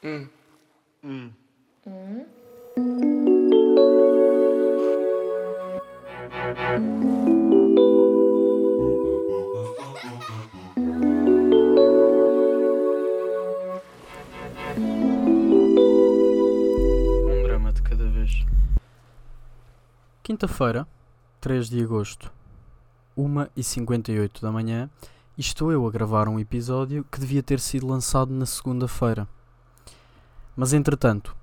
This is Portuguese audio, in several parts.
Hum. Hum. Um drama de cada vez. Quinta-feira, 3 de agosto, 1h58 da manhã, e estou eu a gravar um episódio que devia ter sido lançado na segunda-feira. Mas entretanto,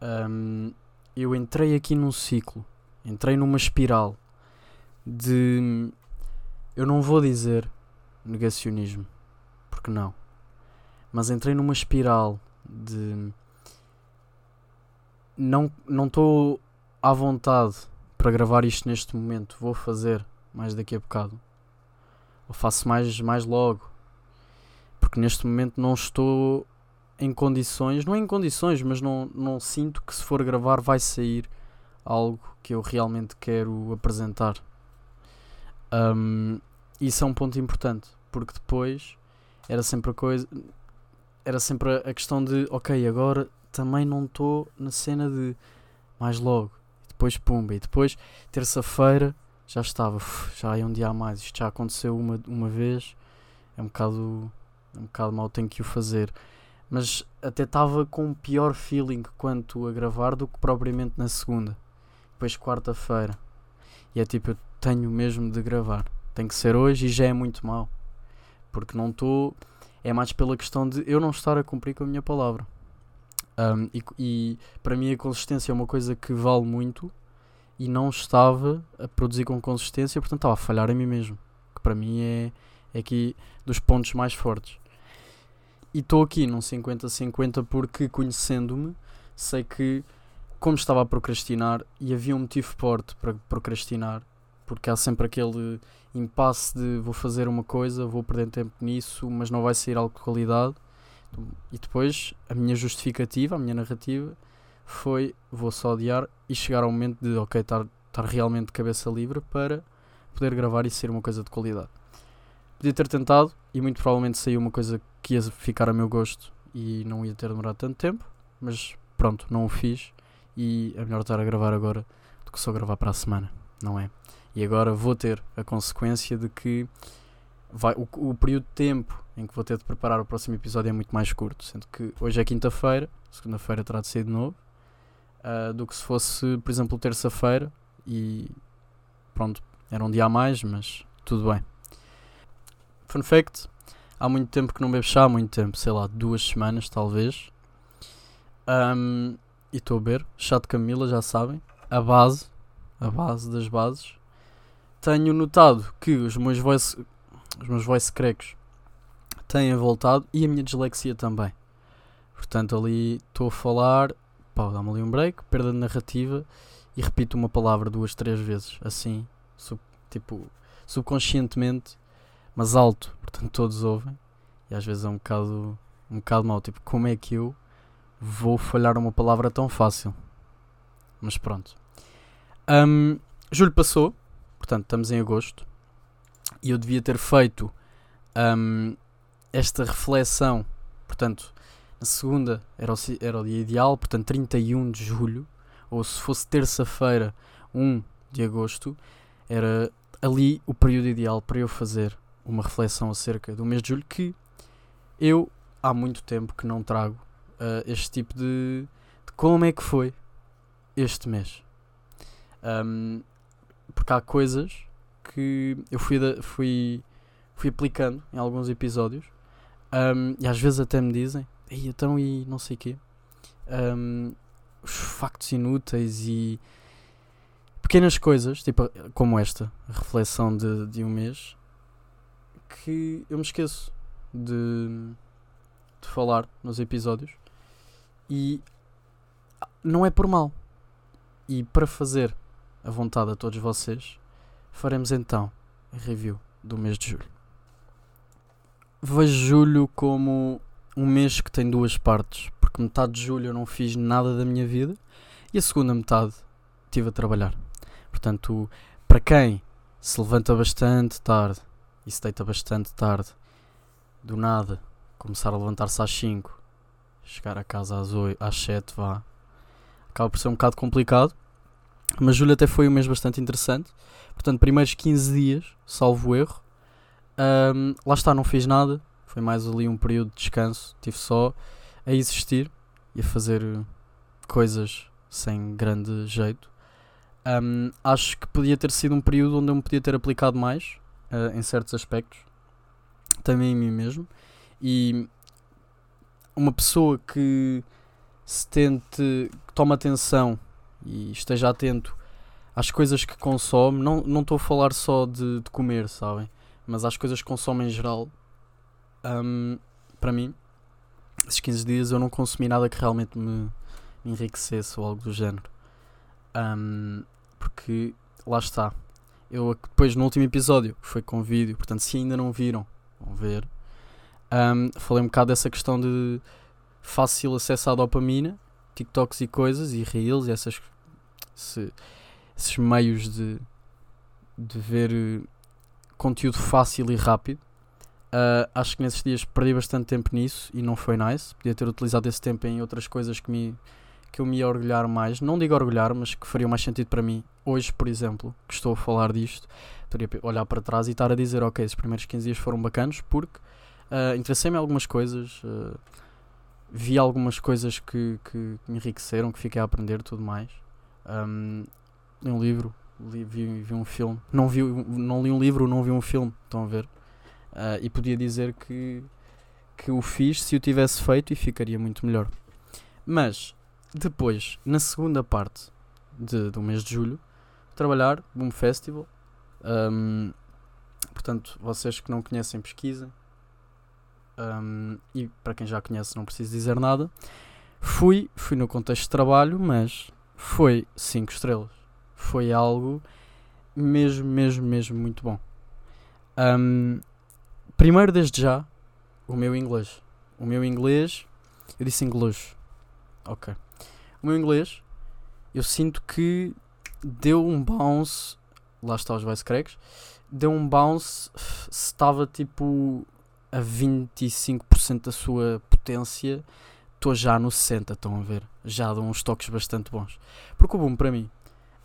hum, eu entrei aqui num ciclo, entrei numa espiral de. Eu não vou dizer negacionismo, porque não. Mas entrei numa espiral de. Não estou à vontade para gravar isto neste momento. Vou fazer mais daqui a bocado. Ou faço mais, mais logo. Porque neste momento não estou em condições, não é em condições, mas não, não sinto que se for gravar vai sair algo que eu realmente quero apresentar. Um, isso é um ponto importante, porque depois era sempre a coisa, era sempre a questão de, ok, agora também não estou na cena de mais logo, depois pumba, e depois terça-feira já estava, já é um dia a mais, isto já aconteceu uma, uma vez, é um bocado, é um bocado mal, tenho que o fazer mas até estava com um pior feeling quanto a gravar do que propriamente na segunda. Depois quarta-feira. E é tipo, eu tenho mesmo de gravar. Tem que ser hoje e já é muito mal. Porque não estou. É mais pela questão de eu não estar a cumprir com a minha palavra. Um, e, e para mim a consistência é uma coisa que vale muito e não estava a produzir com consistência, portanto estava a falhar em mim mesmo. Que para mim é, é aqui dos pontos mais fortes. E estou aqui num 50-50 porque, conhecendo-me, sei que, como estava a procrastinar, e havia um motivo forte para procrastinar, porque há sempre aquele impasse de vou fazer uma coisa, vou perder tempo nisso, mas não vai sair algo de qualidade. E depois, a minha justificativa, a minha narrativa, foi vou só odiar e chegar ao momento de, ok, estar realmente de cabeça livre para poder gravar e ser uma coisa de qualidade. Podia ter tentado e muito provavelmente saiu uma coisa que ia ficar a meu gosto e não ia ter demorado tanto tempo, mas pronto, não o fiz e é melhor estar a gravar agora do que só gravar para a semana, não é? E agora vou ter a consequência de que vai, o, o período de tempo em que vou ter de preparar o próximo episódio é muito mais curto, sendo que hoje é quinta-feira, segunda-feira terá de ser de novo, uh, do que se fosse, por exemplo, terça-feira e pronto, era um dia a mais, mas tudo bem. Fun fact: há muito tempo que não bebo chá, há muito tempo, sei lá, duas semanas talvez. Um, e estou a beber chá de Camila, já sabem, a base, a base das bases. Tenho notado que os meus voice, os meus voice cracks têm voltado e a minha dislexia também. Portanto, ali estou a falar, pá, dá-me ali um break, perda de narrativa e repito uma palavra duas, três vezes, assim, sub, tipo, subconscientemente mas alto, portanto todos ouvem. E às vezes é um bocado, um bocado mau. Tipo, como é que eu vou falhar uma palavra tão fácil? Mas pronto. Um, julho passou, portanto estamos em agosto. E eu devia ter feito um, esta reflexão. Portanto, na segunda era o, era o dia ideal, portanto 31 de julho. Ou se fosse terça-feira, 1 de agosto, era ali o período ideal para eu fazer uma reflexão acerca do mês de julho que eu há muito tempo que não trago uh, este tipo de, de, como é que foi este mês. Um, porque há coisas que eu fui, fui, fui aplicando em alguns episódios um, e às vezes até me dizem, Ei, então e não sei o quê. Um, os factos inúteis e pequenas coisas, tipo como esta, reflexão de, de um mês, que eu me esqueço de, de falar nos episódios e não é por mal. E para fazer a vontade a todos vocês, faremos então a review do mês de julho. Vejo julho como um mês que tem duas partes, porque metade de julho eu não fiz nada da minha vida e a segunda metade estive a trabalhar. Portanto, para quem se levanta bastante tarde se deita bastante tarde, do nada, começar a levantar-se às 5, chegar a casa às, 8, às 7, vá. Acaba por ser um bocado complicado. Mas julho até foi um mês bastante interessante. Portanto, primeiros 15 dias, salvo erro. Um, lá está, não fiz nada. Foi mais ali um período de descanso. Tive só a existir e a fazer coisas sem grande jeito. Um, acho que podia ter sido um período onde eu me podia ter aplicado mais uh, em certos aspectos, também em mim mesmo. E uma pessoa que se tente, que tome atenção e esteja atento às coisas que consome, não estou a falar só de, de, comer, sabem? Mas às coisas que consome em geral, um, para mim, esses 15 dias eu não consumi nada que realmente me, me enriquecesse ou algo do género. Um, porque lá está. Eu depois no último episódio, que foi com vídeo, portanto, se ainda não viram, vão ver. Um, falei um bocado dessa questão de fácil acesso à dopamina, TikToks e coisas, e Reels, e essas, se, esses meios de, de ver eh, conteúdo fácil e rápido. Uh, acho que nesses dias perdi bastante tempo nisso e não foi nice. Podia ter utilizado esse tempo em outras coisas que, me, que eu me ia orgulhar mais. Não digo orgulhar, mas que fariam mais sentido para mim. Hoje, por exemplo, que estou a falar disto, poderia olhar para trás e estar a dizer: Ok, esses primeiros 15 dias foram bacanos porque uh, interessei-me em algumas coisas, uh, vi algumas coisas que, que, me enriqueceram, que fiquei a aprender tudo mais. Um, li um livro, li, vi, vi um filme. Não, vi, não li um livro, não vi um filme. Estão a ver? Uh, e podia dizer que, que o fiz se o tivesse feito e ficaria muito melhor. Mas depois, na segunda parte de, do mês de julho, trabalhar Boom Festival. Um, portanto, vocês que não conhecem, pesquisem. Um, e para quem já conhece, não preciso dizer nada. Fui, fui no contexto de trabalho, mas foi 5 estrelas. Foi algo mesmo, mesmo, mesmo muito bom. Um, Primeiro, desde já, o meu inglês. O meu inglês. Eu disse inglês. Ok. O meu inglês, eu sinto que deu um bounce. Lá está os vice cracks. Deu um bounce. Estava tipo a 25% da sua potência. Estou já no 60%, estão a ver? Já dão uns toques bastante bons. Porque o boom, para mim,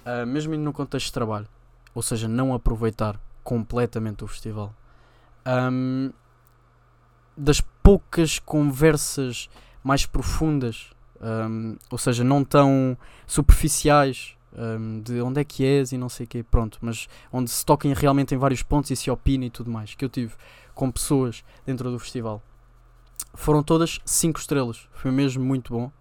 uh, mesmo no contexto de trabalho, ou seja, não aproveitar completamente o festival um, das poucas conversas mais profundas, um, ou seja, não tão superficiais, um, de onde é que és e não sei o quê, pronto, mas onde se toquem realmente em vários pontos e se opina e tudo mais, que eu tive com pessoas dentro do festival. Foram todas 5 estrelas, foi mesmo muito bom.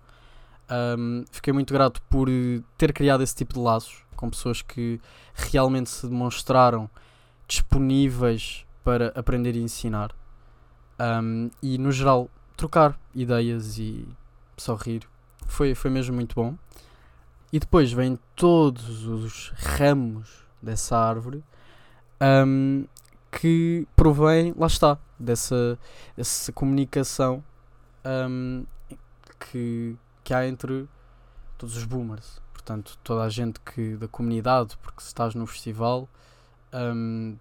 Um, fiquei muito grato por ter criado esse tipo de laços com pessoas que realmente se demonstraram disponíveis para aprender e ensinar. Um, e no geral, trocar ideias e sorrir. Foi, foi mesmo muito bom. E depois vêm todos os ramos dessa árvore um, que provém, lá está, dessa, dessa comunicação um, que, que há entre todos os boomers. Portanto, toda a gente que da comunidade, porque se estás no festival, um,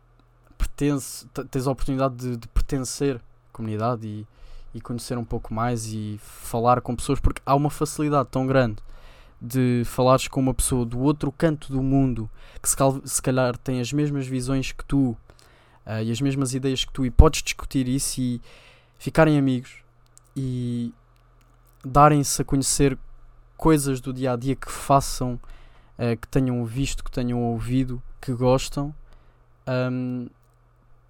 pertence, tens a oportunidade de, de pertencer à comunidade e, e conhecer um pouco mais e falar com pessoas, porque há uma facilidade tão grande de falares com uma pessoa do outro canto do mundo que se, cal, se calhar tem as mesmas visões que tu uh, e as mesmas ideias que tu, e podes discutir isso e ficarem amigos e darem-se a conhecer coisas do dia a dia que façam, uh, que tenham visto, que tenham ouvido, que gostam. Um,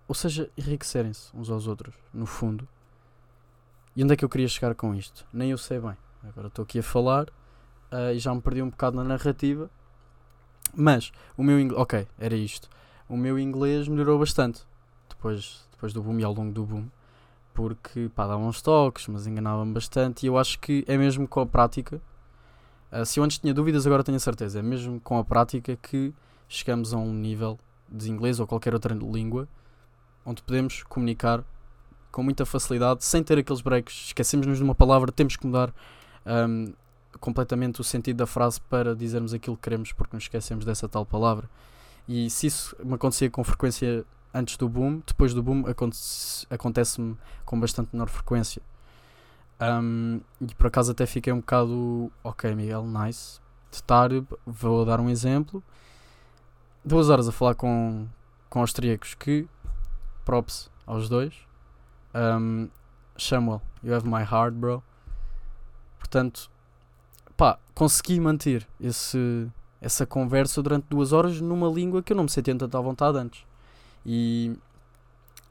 ou seja, enriquecerem-se uns aos outros, no fundo. E onde é que eu queria chegar com isto? Nem eu sei bem. Agora estou aqui a falar uh, e já me perdi um bocado na narrativa. Mas o meu inglês. Ok, era isto. O meu inglês melhorou bastante depois, depois do boom e ao longo do boom. Porque pá, dava uns toques, mas enganava-me bastante. E eu acho que é mesmo com a prática. Uh, se eu antes tinha dúvidas, agora tenho a certeza. É mesmo com a prática que chegamos a um nível de inglês ou qualquer outra língua onde podemos comunicar com muita facilidade, sem ter aqueles breaks. Esquecemos-nos de uma palavra, temos que mudar um, completamente o sentido da frase para dizermos aquilo que queremos, porque nos esquecemos dessa tal palavra. E se isso me acontecia com frequência antes do boom, depois do boom acontece-me com bastante menor frequência. Um, e por acaso até fiquei um bocado, ok, Miguel, nice. De estar, vou dar um exemplo. Duas horas a falar com, com austríacos que, props aos dois. Um, Samuel, you have my heart, bro. Portanto, pá, consegui manter esse, essa conversa durante duas horas numa língua que eu não me sentia tanto à vontade antes. E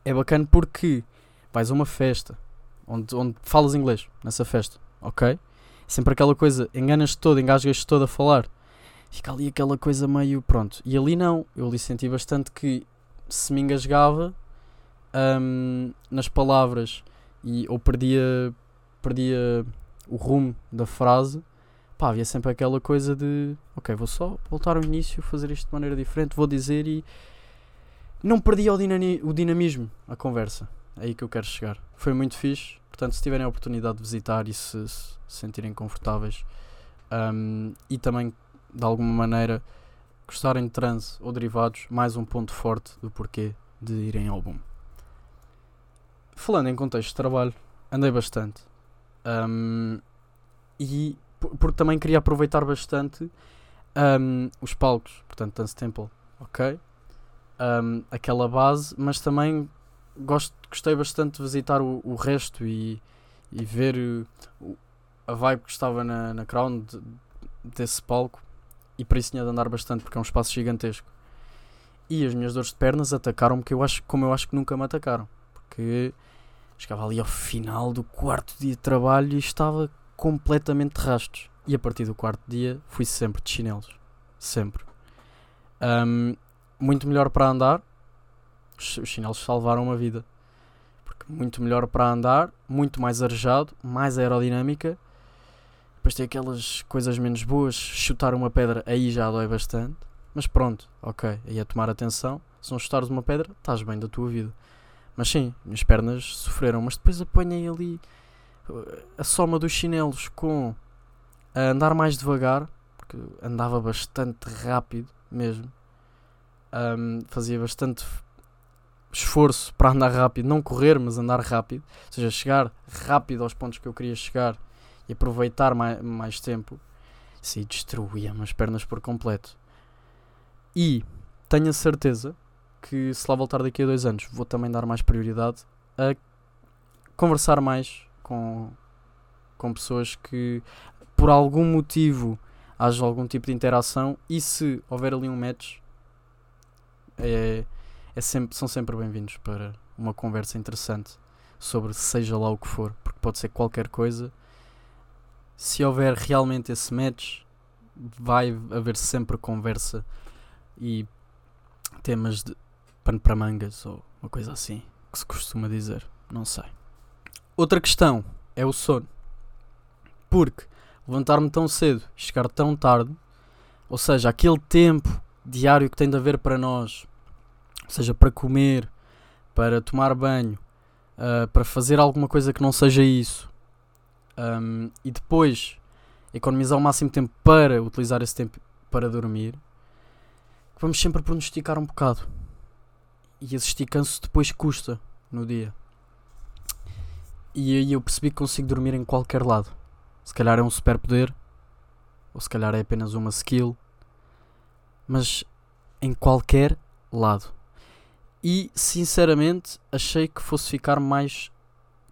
é bacana porque vais a uma festa onde, onde falas inglês nessa festa, ok? Sempre aquela coisa, enganas-te todo, engasgas-te todo a falar. Fica ali aquela coisa meio pronto. E ali não, eu ali senti bastante que se me engasgava um, nas palavras e, ou perdia, perdia o rumo da frase, pá, havia sempre aquela coisa de ok, vou só voltar ao início, fazer isto de maneira diferente, vou dizer e não perdia o, o dinamismo, a conversa. É aí que eu quero chegar. Foi muito fixe. Portanto, se tiverem a oportunidade de visitar e se, se sentirem confortáveis um, e também de alguma maneira gostarem de transe ou derivados, mais um ponto forte do porquê de irem ao boom. Falando em contexto de trabalho, andei bastante. Um, e porque também queria aproveitar bastante um, os palcos, portanto, Dance Temple, ok? Um, aquela base, mas também gosto, gostei bastante de visitar o, o resto e, e ver o, a vibe que estava na, na crown de, desse palco e por isso tinha de andar bastante porque é um espaço gigantesco. E as minhas dores de pernas atacaram-me eu acho, como eu acho que nunca me atacaram. Porque chegava ali ao final do quarto dia de trabalho e estava completamente de rastos. E a partir do quarto dia fui sempre de chinelos. Sempre. Um, muito melhor para andar, os, os chinelos salvaram uma vida. Porque muito melhor para andar, muito mais arejado, mais aerodinâmica. Depois tem aquelas coisas menos boas, chutar uma pedra aí já dói bastante. Mas pronto, ok, aí é tomar atenção. Se não chutares uma pedra, estás bem da tua vida. Mas sim, minhas pernas sofreram, mas depois apanhei ali uh, a soma dos chinelos com a andar mais devagar, porque andava bastante rápido mesmo. Um, fazia bastante esforço para andar rápido, não correr, mas andar rápido, ou seja, chegar rápido aos pontos que eu queria chegar e aproveitar mais, mais tempo, isso aí destruía-me as pernas por completo. E tenho a certeza que se lá voltar daqui a dois anos vou também dar mais prioridade a conversar mais com, com pessoas que por algum motivo haja algum tipo de interação e se houver ali um match é, é sempre, são sempre bem-vindos para uma conversa interessante sobre seja lá o que for, porque pode ser qualquer coisa. Se houver realmente esse match, vai haver sempre conversa e temas de pano para mangas ou uma coisa assim, que se costuma dizer, não sei. Outra questão é o sono. Porque levantar-me tão cedo e chegar tão tarde, ou seja, aquele tempo diário que tem de haver para nós seja para comer, para tomar banho, uh, para fazer alguma coisa que não seja isso, um, e depois economizar o máximo tempo para utilizar esse tempo para dormir, vamos sempre pronosticar um bocado. E esse esticanço depois custa no dia. E aí eu percebi que consigo dormir em qualquer lado. Se calhar é um superpoder, ou se calhar é apenas uma skill, mas em qualquer lado. E sinceramente achei que fosse ficar mais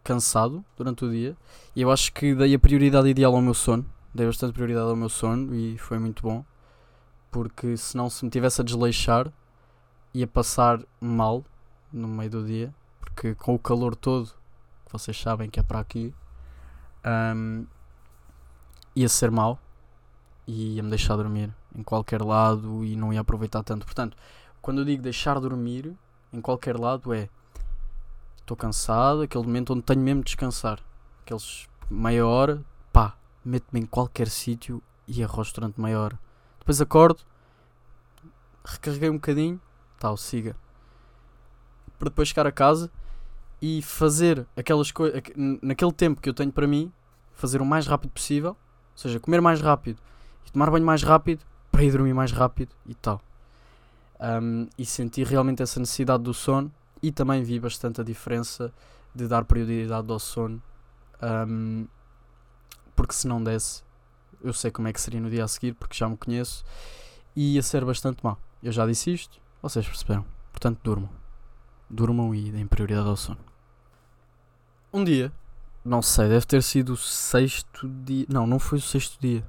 cansado durante o dia. E eu acho que dei a prioridade ideal ao meu sono. Dei bastante prioridade ao meu sono e foi muito bom. Porque senão se me tivesse a desleixar ia passar mal no meio do dia. Porque com o calor todo, que vocês sabem que é para aqui, um, ia ser mal e ia me deixar dormir em qualquer lado e não ia aproveitar tanto. Portanto, quando eu digo deixar dormir, em qualquer lado é estou cansado, aquele momento onde tenho mesmo de descansar. Aqueles meia hora, pá, meto-me em qualquer sítio e arroz durante meia hora. Depois acordo, recarreguei um bocadinho, tal, siga. Para depois chegar a casa e fazer aquelas coisas, naquele tempo que eu tenho para mim, fazer o mais rápido possível, ou seja, comer mais rápido e tomar banho mais rápido para ir dormir mais rápido e tal um, e senti realmente essa necessidade do sono e também vi bastante a diferença de dar prioridade ao sono Um, porque se não desse, eu sei como é que seria no dia a seguir, porque já me conheço, e ia ser bastante mal. Eu já disse isto, vocês perceberam. Portanto, durmam. Durmam e deem prioridade ao sono. Um dia, não sei, deve ter sido o sexto dia. Não, não foi o sexto dia.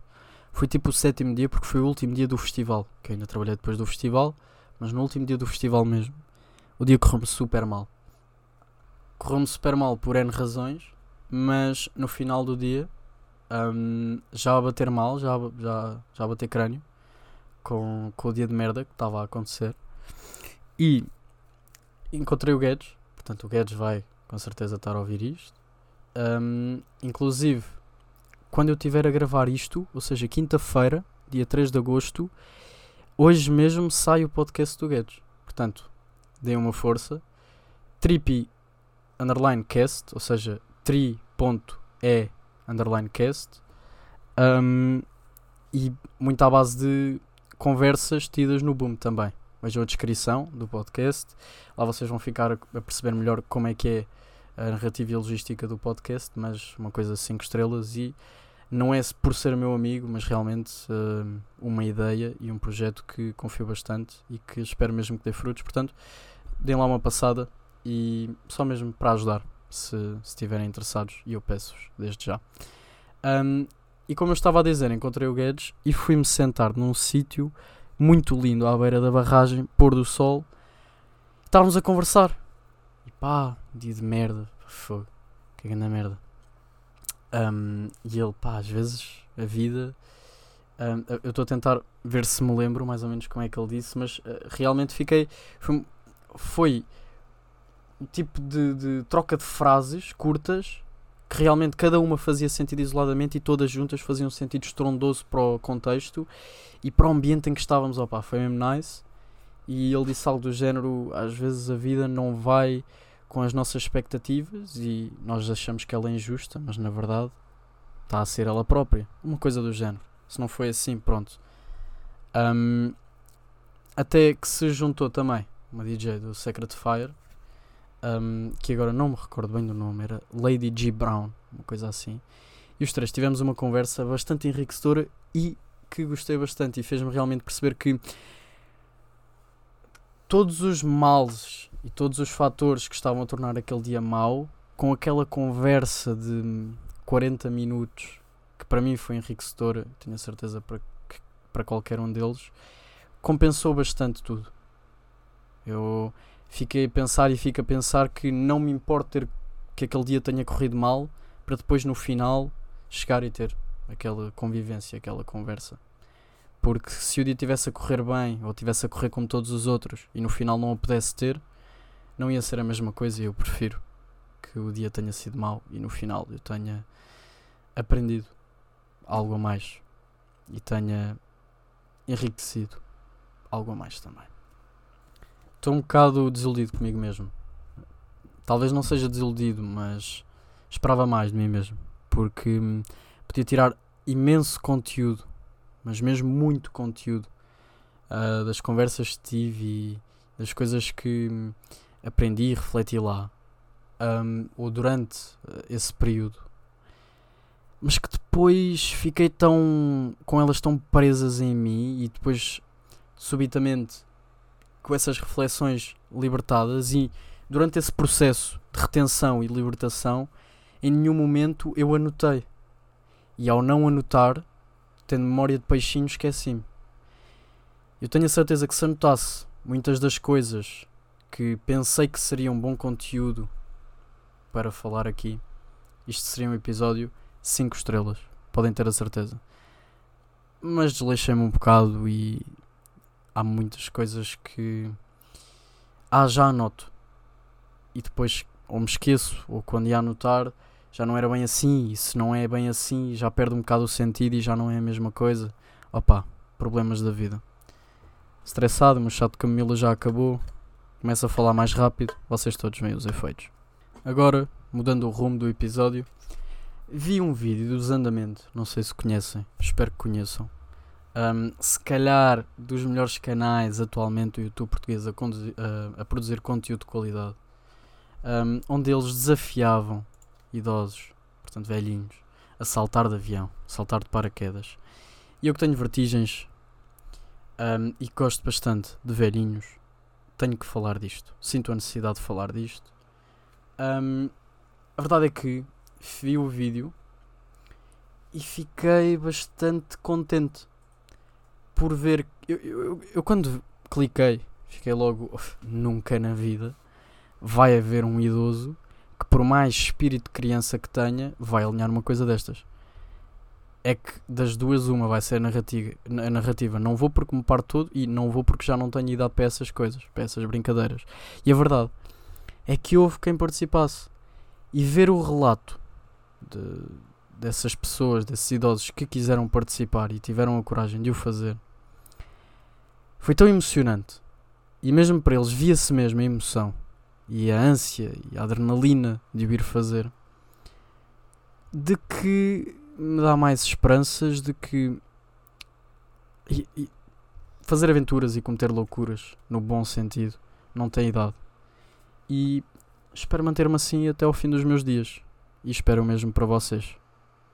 Foi tipo o sétimo dia, porque foi o último dia do festival. Que eu ainda trabalhei depois do festival, mas no último dia do festival mesmo, o dia correu-me super mal. Correu-me super mal por N razões, mas no final do dia, um, já a bater mal, já, já, já a bater crânio, com, com o dia de merda que estava a acontecer. E encontrei o Guedes, portanto o Guedes vai com certeza estar a ouvir isto. Um, inclusive, quando eu estiver a gravar isto, ou seja, quinta-feira, dia 3 de agosto, hoje mesmo sai o podcast do Guedes. Portanto, deem uma força. Trippy underline cast, ou seja, tri.e underline cast. Um, e muito à base de conversas tidas no Boom também. Vejam a descrição do podcast. Lá vocês vão ficar a perceber melhor como é que é a narrativa e a logística do podcast, mas uma coisa 5 estrelas e não é por ser meu amigo, mas realmente uh, uma ideia e um projeto que confio bastante e que espero mesmo que dê frutos. Portanto, deem lá uma passada e só mesmo para ajudar, se estiverem interessados, e eu peço-vos desde já. Um, e como eu estava a dizer, encontrei o Guedes e fui-me sentar num sítio muito lindo à beira da barragem, pôr do sol. Estávamos a conversar. E pá, dia de merda, fogo, que grande merda. Um, e ele, pá, às vezes a vida. Um, eu estou a tentar ver se me lembro mais ou menos como é que ele disse, mas uh, realmente fiquei. Foi, foi um tipo de, de troca de frases curtas que realmente cada uma fazia sentido isoladamente e todas juntas faziam sentido estrondoso para o contexto e para o ambiente em que estávamos. Opa, foi mesmo nice. E ele disse algo do género: às vezes a vida não vai com as nossas expectativas e nós achamos que ela é injusta, mas na verdade está a ser ela própria. Uma coisa do género. Se não foi assim, pronto. Um, até que se juntou também uma DJ do Secret Fire um, que agora não me recordo bem do nome, era Lady G. Brown, uma coisa assim. E os três tivemos uma conversa bastante enriquecedora e que gostei bastante e fez-me realmente perceber que todos os males e todos os fatores que estavam a tornar aquele dia mau, com aquela conversa de 40 minutos, que para mim foi enriquecedora, tenho a certeza para, para qualquer um deles, compensou bastante tudo. Eu fiquei a pensar e fico a pensar que não me importa ter que aquele dia tenha corrido mal para depois no final chegar e ter aquela convivência, aquela conversa. Porque se o dia tivesse a correr bem ou tivesse a correr como todos os outros e no final não o pudesse ter, não ia ser a mesma coisa e eu prefiro que o dia tenha sido mau e no final eu tenha aprendido algo a mais e tenha enriquecido algo a mais também. Estou um bocado desiludido comigo mesmo. Talvez não seja desiludido, mas esperava mais de mim mesmo. Porque hum, podia tirar imenso conteúdo, mas mesmo muito conteúdo, uh, das conversas que tive e das coisas que hum, aprendi e refleti lá, um, ou durante uh, esse período. Mas que depois fiquei tão. com elas tão presas em mim e depois subitamente com essas reflexões libertadas e durante esse processo de retenção e libertação, em nenhum momento eu anotei. E ao não anotar, tendo memória de peixinho, esqueci-me. Eu tenho a certeza que se anotasse muitas das coisas que pensei que seria um bom conteúdo para falar aqui, isto seria um episódio 5 estrelas. Podem ter a certeza. Mas desleixei-me um bocado e há muitas coisas que ah, já anoto e depois ou me esqueço ou quando ia anotar já não era bem assim e se não é bem assim já perde um bocado o sentido e já não é a mesma coisa. Opa, problemas da vida. Estressado, meu chato de Camila já acabou. Começa a falar mais rápido, vocês todos veem os efeitos. Agora, mudando o rumo do episódio, vi um vídeo do desandamento, não sei se conhecem, espero que conheçam um, se calhar dos melhores canais atualmente do YouTube português a, a produzir conteúdo de qualidade, um, onde eles desafiavam idosos, portanto velhinhos, a saltar de avião, saltar de paraquedas. E eu que tenho vertigens um, e gosto bastante de velhinhos, tenho que falar disto. Sinto a necessidade de falar disto. A verdade é que vi o vídeo e fiquei bastante contente por ver. Eu, eu, eu quando cliquei, fiquei logo. Nunca na vida vai haver um idoso que, por mais espírito de criança que tenha, vai alinhar uma coisa destas. É que das duas, uma vai ser a narrativa. A narrativa. Não vou porque me parto todo e não vou porque já não tenho idade para essas coisas, para essas brincadeiras. E a verdade é que houve quem participasse. E ver o relato de, dessas pessoas, desses idosos que quiseram participar e tiveram a coragem de o fazer, foi tão emocionante. E mesmo para eles via-se mesmo a emoção e a ânsia e a adrenalina de o ir fazer, de que me dá mais esperanças de que e, e fazer aventuras e cometer loucuras, no bom sentido, não tem idade. E espero manter-me assim até ao fim dos meus dias. E espero mesmo para vocês.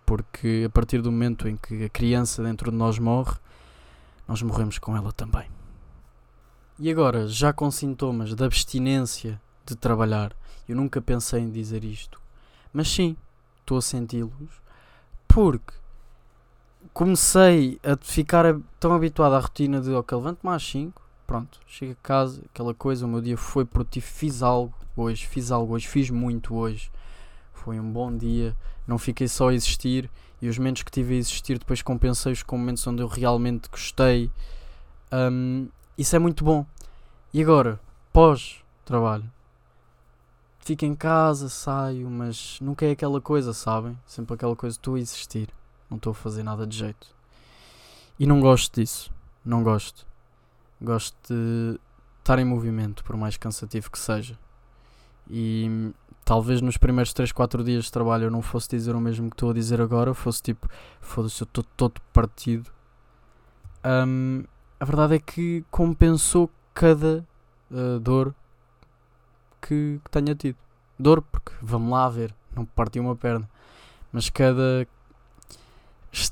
Porque a partir do momento em que a criança dentro de nós morre, nós morremos com ela também. E agora, já com sintomas de abstinência de trabalhar, eu nunca pensei em dizer isto, mas sim, estou a senti-los, porque comecei a ficar tão habituado à rotina de ok, levanto-me às 5, pronto, chego a casa, aquela coisa, o meu dia foi produtivo, fiz algo hoje, fiz algo hoje, fiz muito hoje, foi um bom dia, não fiquei só a existir e os momentos que tive a existir depois compensei-os com momentos onde eu realmente gostei. Um, isso é muito bom. E agora, pós-trabalho, fico em casa, saio, mas nunca é aquela coisa, sabem? Sempre aquela coisa, estou a existir, não estou a fazer nada de jeito. E não gosto disso, não gosto. Gosto de estar em movimento, por mais cansativo que seja. E talvez nos primeiros 3, 4 dias de trabalho eu não fosse dizer o mesmo que estou a dizer agora, fosse tipo, foda-se, eu estou todo partido. Um, a verdade é que compensou cada uh, dor que, que tenha tido. Dor, porque vamos lá ver, não parti uma perna, mas cada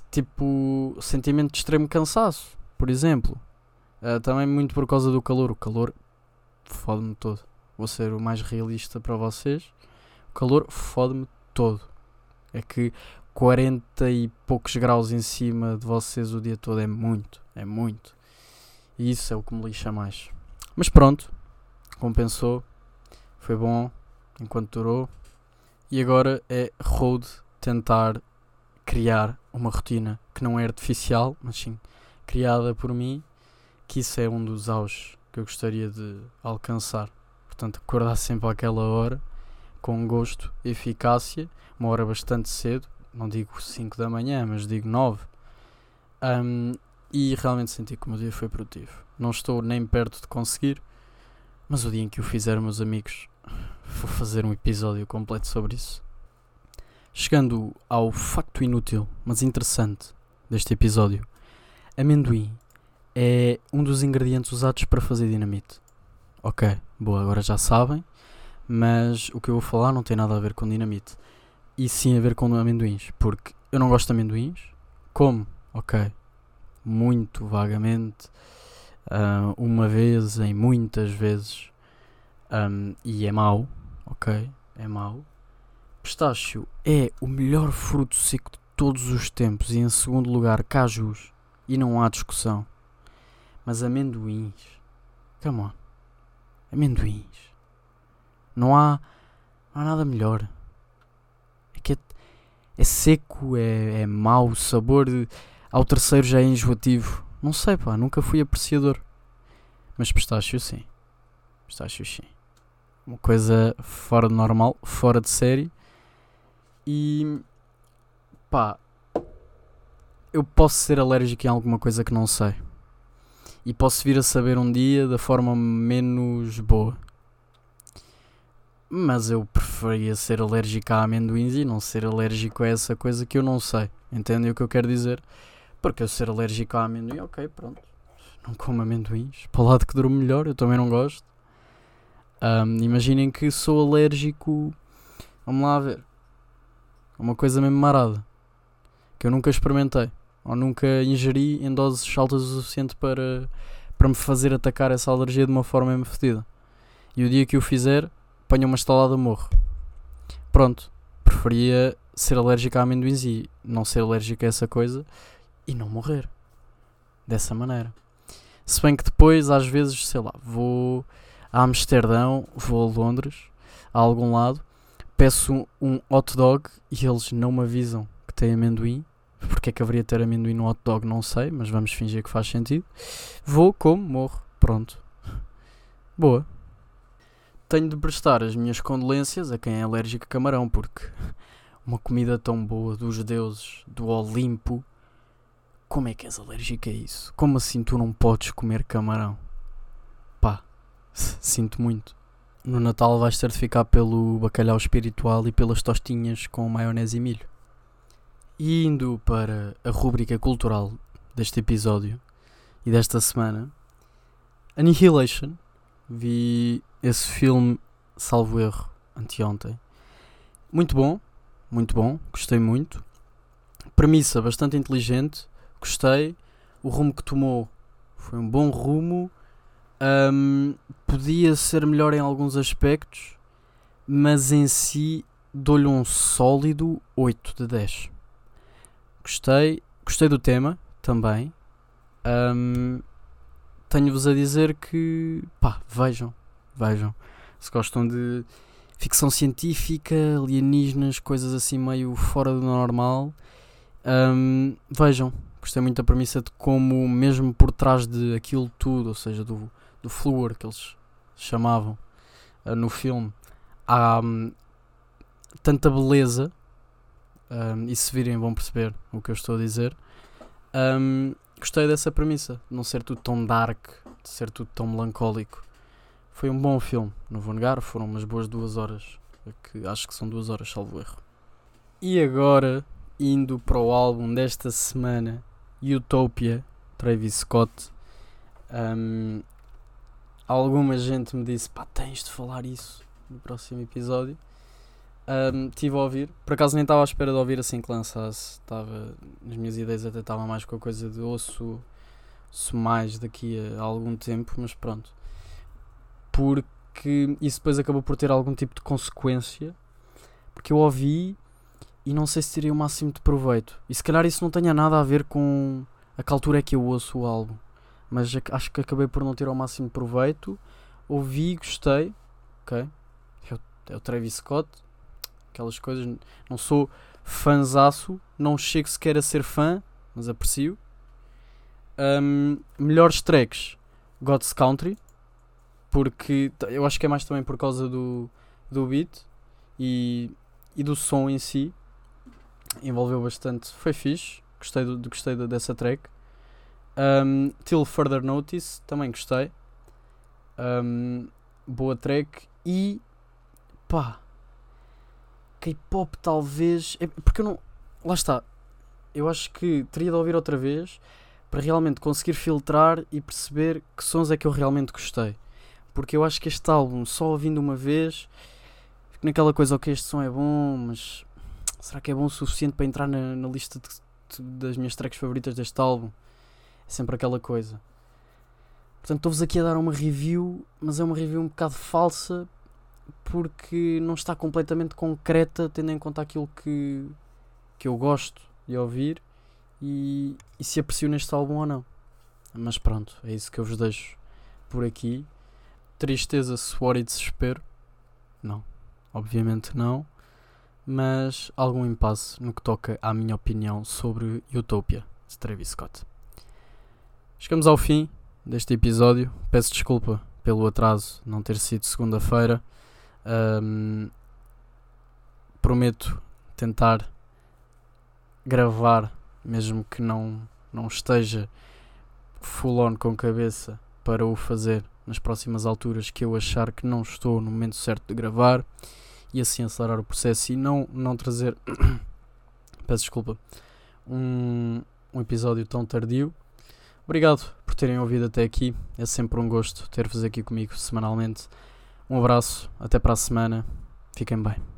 tipo sentimento de extremo cansaço, por exemplo, uh, também muito por causa do calor. O calor fode-me todo. Vou ser o mais realista para vocês. O calor fode-me todo. É que 40 e poucos graus em cima de vocês o dia todo é muito, é muito. E isso é o que me lixa mais. Mas pronto, compensou, foi bom enquanto durou. E agora é road tentar criar uma rotina que não é artificial, mas sim criada por mim, que isso é um dos auges que eu gostaria de alcançar. Portanto, acordar sempre àquela hora, com gosto, eficácia, uma hora bastante cedo, não digo 5 da manhã, mas digo 9. Um, e realmente senti que o meu dia foi produtivo. Não estou nem perto de conseguir, mas o dia em que o fizer, meus amigos, vou fazer um episódio completo sobre isso. Chegando ao facto inútil, mas interessante deste episódio: amendoim é um dos ingredientes usados para fazer dinamite. Ok, boa, agora já sabem, mas o que eu vou falar não tem nada a ver com dinamite. E sim a ver com amendoins, porque eu não gosto de amendoins, como, ok, muito vagamente, uh, uma vez em muitas vezes, um, e é mau, ok? É mau. Pistácio é o melhor fruto seco de todos os tempos. E em segundo lugar cajus. E não há discussão. Mas amendoins, come on, amendoins, não há, não há nada melhor. É que é, é seco, é, é mau, o sabor de, ao terceiro já é enjoativo. Não sei, pá, nunca fui apreciador. Mas pistácio sim. Pistácio sim. Uma coisa fora de normal, fora de série. E pá, eu posso ser alérgico em alguma coisa que não sei. E posso vir a saber um dia da forma menos boa. Mas eu preferia ser alérgico a amendoins e não ser alérgico a essa coisa que eu não sei. Entendem o que eu quero dizer? Porque eu ser alérgico a amendoim, ok, pronto. Não como amendoins. Para o lado que durmo melhor, eu também não gosto. Um, imaginem que sou alérgico. Vamos lá ver. Uma coisa mesmo marada. Que eu nunca experimentei. Ou nunca ingeri em doses altas o suficiente para, para me fazer atacar essa alergia de uma forma mesmo fedida. E o dia que o fizer, apanho uma estalada morro. Pronto. Preferia ser alérgico a amendoins e não ser alérgico a essa coisa e não morrer. Dessa maneira. Se bem que depois, às vezes, sei lá, vou a Amsterdão, vou a Londres, a algum lado, peço um hot dog e eles não me avisam que tem amendoim. Porque é que haveria de ter amendoim no hot dog? Não sei, mas vamos fingir que faz sentido. Vou, como, morro. Pronto. Boa. Tenho de prestar as minhas condolências a quem é alérgico a camarão, porque uma comida tão boa dos deuses, do Olimpo, como é que és alérgico a isso? Como assim tu não podes comer camarão? Pá, sinto muito. No Natal vais ter de ficar pelo bacalhau espiritual e pelas tostinhas com maionese e milho. E indo para a rúbrica cultural deste episódio e desta semana, Annihilation. Vi esse filme, salvo erro, anteontem. Muito bom, muito bom, gostei muito. Premissa bastante inteligente, gostei. O rumo que tomou foi um bom rumo. Um, podia ser melhor em alguns aspectos, mas em si dou-lhe um sólido 8 de 10. Gostei, gostei do tema também. Um, Tenho-vos a dizer que pá, vejam, vejam. Se gostam de ficção científica, alienígenas, coisas assim meio fora do normal, um, vejam. Gostei muito da premissa de como, mesmo por trás de aquilo tudo, ou seja, do, do fluor que eles chamavam uh, no filme, há um, tanta beleza um, e se virem vão perceber o que eu estou a dizer. Um, gostei dessa premissa, de não ser tudo tão dark, de ser tudo tão melancólico. Foi um bom filme, não vou negar, foram umas boas duas horas, que acho que são duas horas, salvo erro. E agora, indo para o álbum desta semana, Utopia, Travis Scott. Um, alguma gente me disse: pá, tens de falar isso no próximo episódio. Um, estive a ouvir, por acaso nem estava à espera de ouvir assim que lançasse. Estava nas minhas ideias, até estava mais com a coisa de ouço, ouço mais daqui a algum tempo, mas pronto. Porque isso depois acabou por ter algum tipo de consequência. Porque eu ouvi e não sei se tirei o máximo de proveito. E se calhar isso não tenha nada a ver com a que altura é que eu ouço o álbum. Mas acho que acabei por não ter o máximo de proveito. Ouvi, gostei. Ok. É o, é o Travis Scott aquelas coisas. Não sou fanzaço, não chego sequer a ser fã, mas aprecio. Um, melhores tracks, God's Country, porque eu acho que é mais também por causa do, do beat e, e do som em si. Envolveu bastante, foi fixe, gostei, do, gostei dessa track. Um, Till Further Notice, também gostei. Um, boa track e pá, K-pop talvez. É porque eu não. Lá está. Eu acho que teria de ouvir outra vez para realmente conseguir filtrar e perceber que sons é que eu realmente gostei. Porque eu acho que este álbum, só ouvindo uma vez, fico naquela coisa, ok, este som é bom, mas será que é bom o suficiente para entrar na, na lista de, de, das minhas tracks favoritas deste álbum? É sempre aquela coisa. Portanto, estou-vos aqui a dar uma review, mas é uma review um bocado falsa porque não está completamente concreta, tendo em conta aquilo que, que eu gosto de ouvir e, e se aprecio neste álbum ou não. Mas pronto, é isso que eu vos deixo por aqui. Tristeza, suor e desespero? Não, obviamente não. Mas algum impasse no que toca à minha opinião sobre Utopia de Travis Scott. Chegamos ao fim deste episódio. Peço desculpa pelo atraso não ter sido segunda-feira. Um, prometo tentar gravar, mesmo que não, não esteja full on com cabeça para o fazer nas próximas alturas que eu achar que não estou no momento certo de gravar e assim acelerar o processo e não, não trazer peço desculpa um, um episódio tão tardio. Obrigado por terem ouvido até aqui. É sempre um gosto ter-vos aqui comigo semanalmente. Um abraço, até para a semana. Fiquem bem.